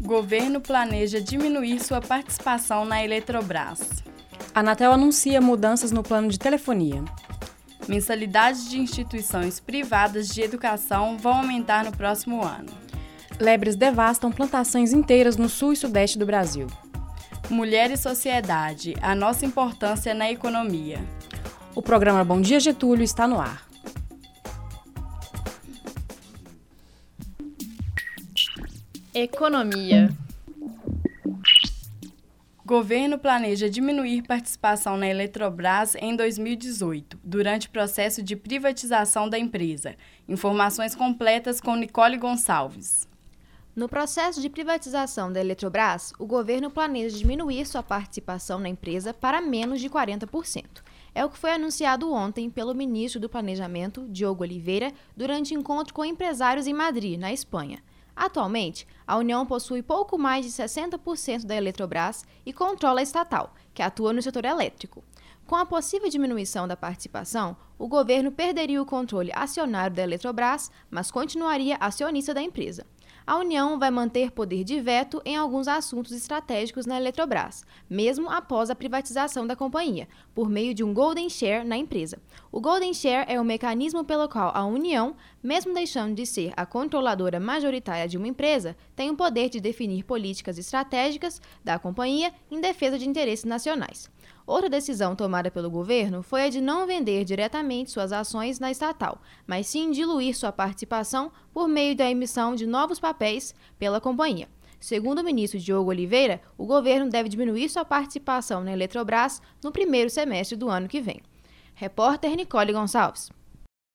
Governo planeja diminuir sua participação na Eletrobras. A Anatel anuncia mudanças no plano de telefonia. Mensalidades de instituições privadas de educação vão aumentar no próximo ano. Lebres devastam plantações inteiras no sul e sudeste do Brasil. Mulher e Sociedade, a nossa importância na economia. O programa Bom Dia Getúlio está no ar. Economia. Governo planeja diminuir participação na Eletrobras em 2018, durante o processo de privatização da empresa. Informações completas com Nicole Gonçalves. No processo de privatização da Eletrobras, o governo planeja diminuir sua participação na empresa para menos de 40%. É o que foi anunciado ontem pelo ministro do Planejamento, Diogo Oliveira, durante encontro com empresários em Madrid, na Espanha. Atualmente, a União possui pouco mais de 60% da Eletrobras e controla a estatal, que atua no setor elétrico. Com a possível diminuição da participação, o governo perderia o controle acionário da Eletrobras, mas continuaria acionista da empresa. A União vai manter poder de veto em alguns assuntos estratégicos na Eletrobras, mesmo após a privatização da companhia, por meio de um Golden Share na empresa. O Golden Share é o mecanismo pelo qual a União, mesmo deixando de ser a controladora majoritária de uma empresa, tem o poder de definir políticas estratégicas da companhia em defesa de interesses nacionais. Outra decisão tomada pelo governo foi a de não vender diretamente suas ações na estatal, mas sim diluir sua participação por meio da emissão de novos papéis pela companhia. Segundo o ministro Diogo Oliveira, o governo deve diminuir sua participação na Eletrobras no primeiro semestre do ano que vem. Repórter Nicole Gonçalves.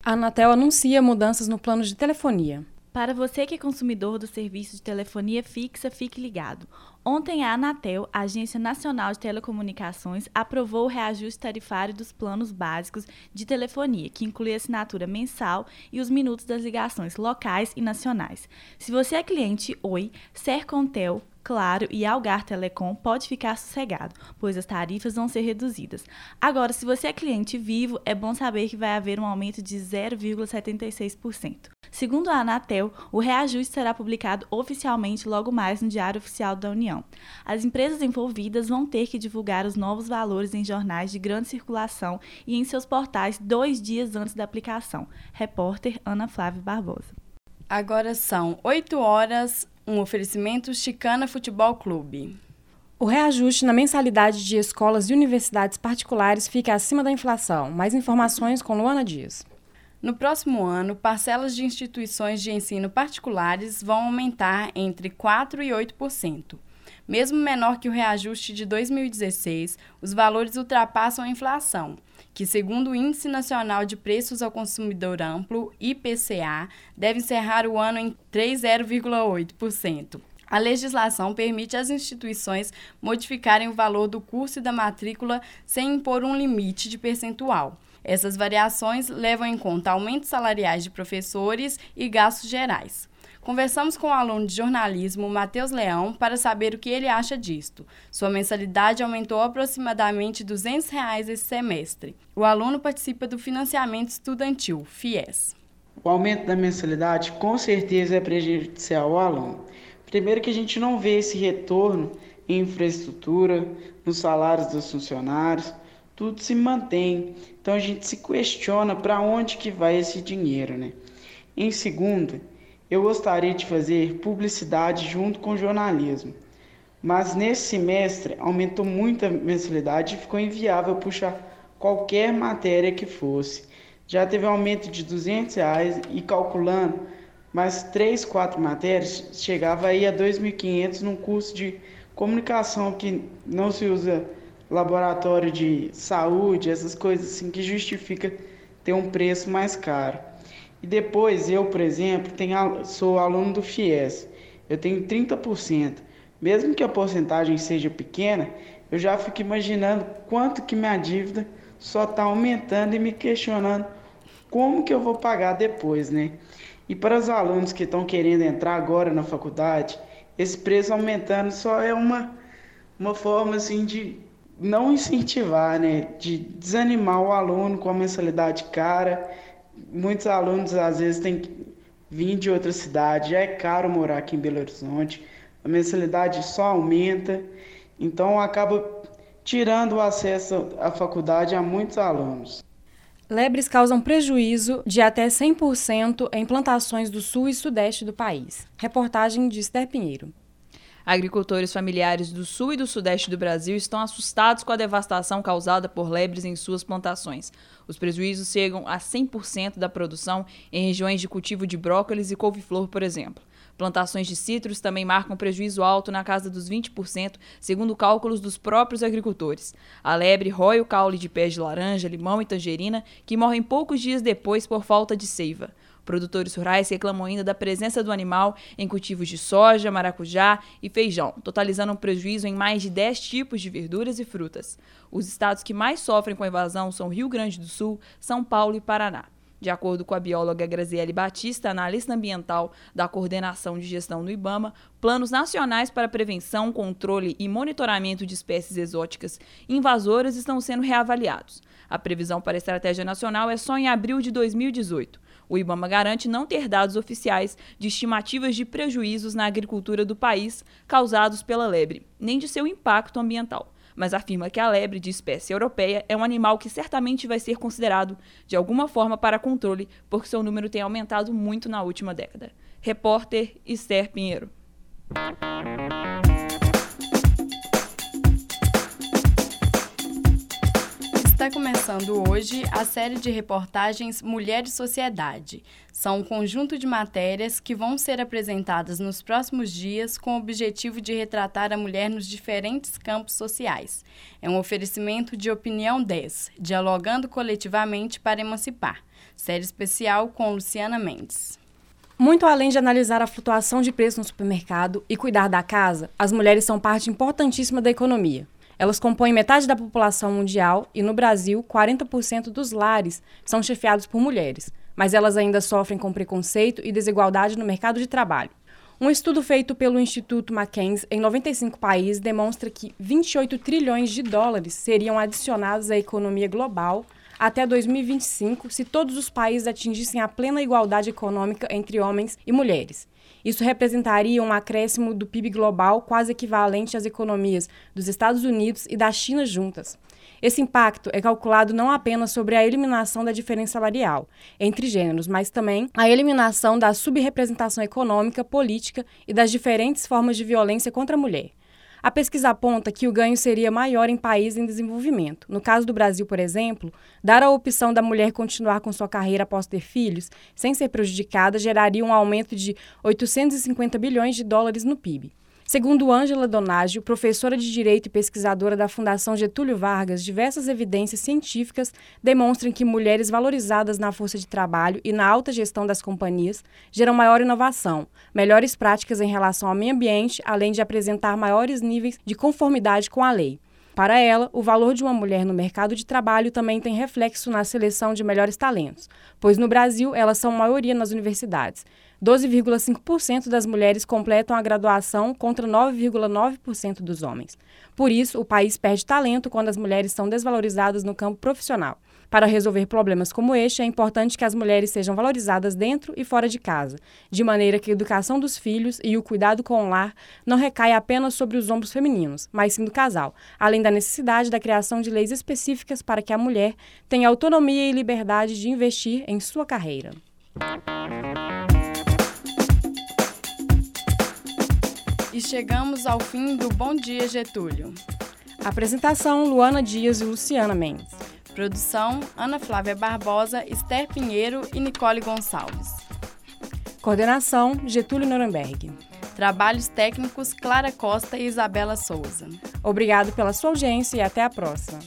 A Anatel anuncia mudanças no plano de telefonia. Para você que é consumidor do serviço de telefonia fixa, fique ligado. Ontem, a Anatel, a Agência Nacional de Telecomunicações, aprovou o reajuste tarifário dos planos básicos de telefonia, que inclui a assinatura mensal e os minutos das ligações locais e nacionais. Se você é cliente Oi, Sercontel, Claro e Algar Telecom pode ficar sossegado, pois as tarifas vão ser reduzidas. Agora, se você é cliente vivo, é bom saber que vai haver um aumento de 0,76%. Segundo a Anatel, o reajuste será publicado oficialmente logo mais no Diário Oficial da União. As empresas envolvidas vão ter que divulgar os novos valores em jornais de grande circulação e em seus portais dois dias antes da aplicação. Repórter Ana Flávia Barbosa. Agora são 8 horas, um oferecimento Chicana Futebol Clube. O reajuste na mensalidade de escolas e universidades particulares fica acima da inflação. Mais informações com Luana Dias. No próximo ano, parcelas de instituições de ensino particulares vão aumentar entre 4% e 8%. Mesmo menor que o reajuste de 2016, os valores ultrapassam a inflação, que, segundo o Índice Nacional de Preços ao Consumidor Amplo, IPCA, deve encerrar o ano em 3,8%. A legislação permite às instituições modificarem o valor do curso e da matrícula sem impor um limite de percentual. Essas variações levam em conta aumentos salariais de professores e gastos gerais. Conversamos com o aluno de jornalismo, Matheus Leão, para saber o que ele acha disto. Sua mensalidade aumentou aproximadamente 200 reais esse semestre. O aluno participa do financiamento estudantil, FIES. O aumento da mensalidade com certeza é prejudicial ao aluno. Primeiro que a gente não vê esse retorno em infraestrutura, nos salários dos funcionários, tudo se mantém. Então a gente se questiona para onde que vai esse dinheiro, né? Em segundo, eu gostaria de fazer publicidade junto com jornalismo. Mas nesse semestre aumentou muito a mensalidade e ficou inviável puxar qualquer matéria que fosse. Já teve um aumento de 200 reais e calculando mais três, quatro matérias, chegava aí a 2.500 num curso de comunicação que não se usa laboratório de saúde, essas coisas assim que justifica ter um preço mais caro. E depois eu, por exemplo, tenho, sou aluno do FIES. Eu tenho 30%. Mesmo que a porcentagem seja pequena, eu já fico imaginando quanto que minha dívida só está aumentando e me questionando como que eu vou pagar depois, né? E para os alunos que estão querendo entrar agora na faculdade, esse preço aumentando só é uma, uma forma assim de não incentivar, né, de desanimar o aluno com a mensalidade cara, muitos alunos às vezes têm que vir de outra cidade, já é caro morar aqui em Belo Horizonte, a mensalidade só aumenta, então acaba tirando o acesso à faculdade a muitos alunos. Lebres causam prejuízo de até 100% em plantações do sul e sudeste do país. Reportagem de Esther Pinheiro. Agricultores familiares do sul e do sudeste do Brasil estão assustados com a devastação causada por lebres em suas plantações. Os prejuízos chegam a 100% da produção em regiões de cultivo de brócolis e couve-flor, por exemplo. Plantações de citros também marcam prejuízo alto na casa dos 20%, segundo cálculos dos próprios agricultores. A lebre rói o caule de pés de laranja, limão e tangerina, que morrem poucos dias depois por falta de seiva. Produtores rurais reclamam ainda da presença do animal em cultivos de soja, maracujá e feijão, totalizando um prejuízo em mais de 10 tipos de verduras e frutas. Os estados que mais sofrem com a invasão são Rio Grande do Sul, São Paulo e Paraná. De acordo com a bióloga Graziele Batista, analista ambiental da Coordenação de Gestão do IBAMA, planos nacionais para prevenção, controle e monitoramento de espécies exóticas invasoras estão sendo reavaliados. A previsão para a estratégia nacional é só em abril de 2018. O IBAMA garante não ter dados oficiais de estimativas de prejuízos na agricultura do país causados pela lebre, nem de seu impacto ambiental mas afirma que a lebre de espécie europeia é um animal que certamente vai ser considerado de alguma forma para controle, porque seu número tem aumentado muito na última década. Repórter Esther Pinheiro. Está começando hoje a série de reportagens Mulher e Sociedade. São um conjunto de matérias que vão ser apresentadas nos próximos dias com o objetivo de retratar a mulher nos diferentes campos sociais. É um oferecimento de Opinião 10, dialogando coletivamente para emancipar. Série especial com Luciana Mendes. Muito além de analisar a flutuação de preço no supermercado e cuidar da casa, as mulheres são parte importantíssima da economia. Elas compõem metade da população mundial e, no Brasil, 40% dos lares são chefiados por mulheres, mas elas ainda sofrem com preconceito e desigualdade no mercado de trabalho. Um estudo feito pelo Instituto Mackenzie em 95 países demonstra que 28 trilhões de dólares seriam adicionados à economia global até 2025 se todos os países atingissem a plena igualdade econômica entre homens e mulheres. Isso representaria um acréscimo do PIB global quase equivalente às economias dos Estados Unidos e da China juntas. Esse impacto é calculado não apenas sobre a eliminação da diferença salarial entre gêneros, mas também a eliminação da subrepresentação econômica, política e das diferentes formas de violência contra a mulher. A pesquisa aponta que o ganho seria maior em países em desenvolvimento. No caso do Brasil, por exemplo, dar a opção da mulher continuar com sua carreira após ter filhos, sem ser prejudicada, geraria um aumento de 850 bilhões de dólares no PIB. Segundo Ângela Donágio, professora de Direito e pesquisadora da Fundação Getúlio Vargas, diversas evidências científicas demonstram que mulheres valorizadas na força de trabalho e na alta gestão das companhias geram maior inovação, melhores práticas em relação ao meio ambiente, além de apresentar maiores níveis de conformidade com a lei. Para ela, o valor de uma mulher no mercado de trabalho também tem reflexo na seleção de melhores talentos, pois no Brasil elas são maioria nas universidades. 12,5% das mulheres completam a graduação contra 9,9% dos homens. Por isso, o país perde talento quando as mulheres são desvalorizadas no campo profissional. Para resolver problemas como este, é importante que as mulheres sejam valorizadas dentro e fora de casa, de maneira que a educação dos filhos e o cuidado com o lar não recaia apenas sobre os ombros femininos, mas sim do casal, além da necessidade da criação de leis específicas para que a mulher tenha autonomia e liberdade de investir em sua carreira. E chegamos ao fim do Bom Dia Getúlio. Apresentação: Luana Dias e Luciana Mendes. Produção: Ana Flávia Barbosa, Esther Pinheiro e Nicole Gonçalves. Coordenação: Getúlio Nuremberg. Trabalhos técnicos: Clara Costa e Isabela Souza. Obrigado pela sua audiência e até a próxima.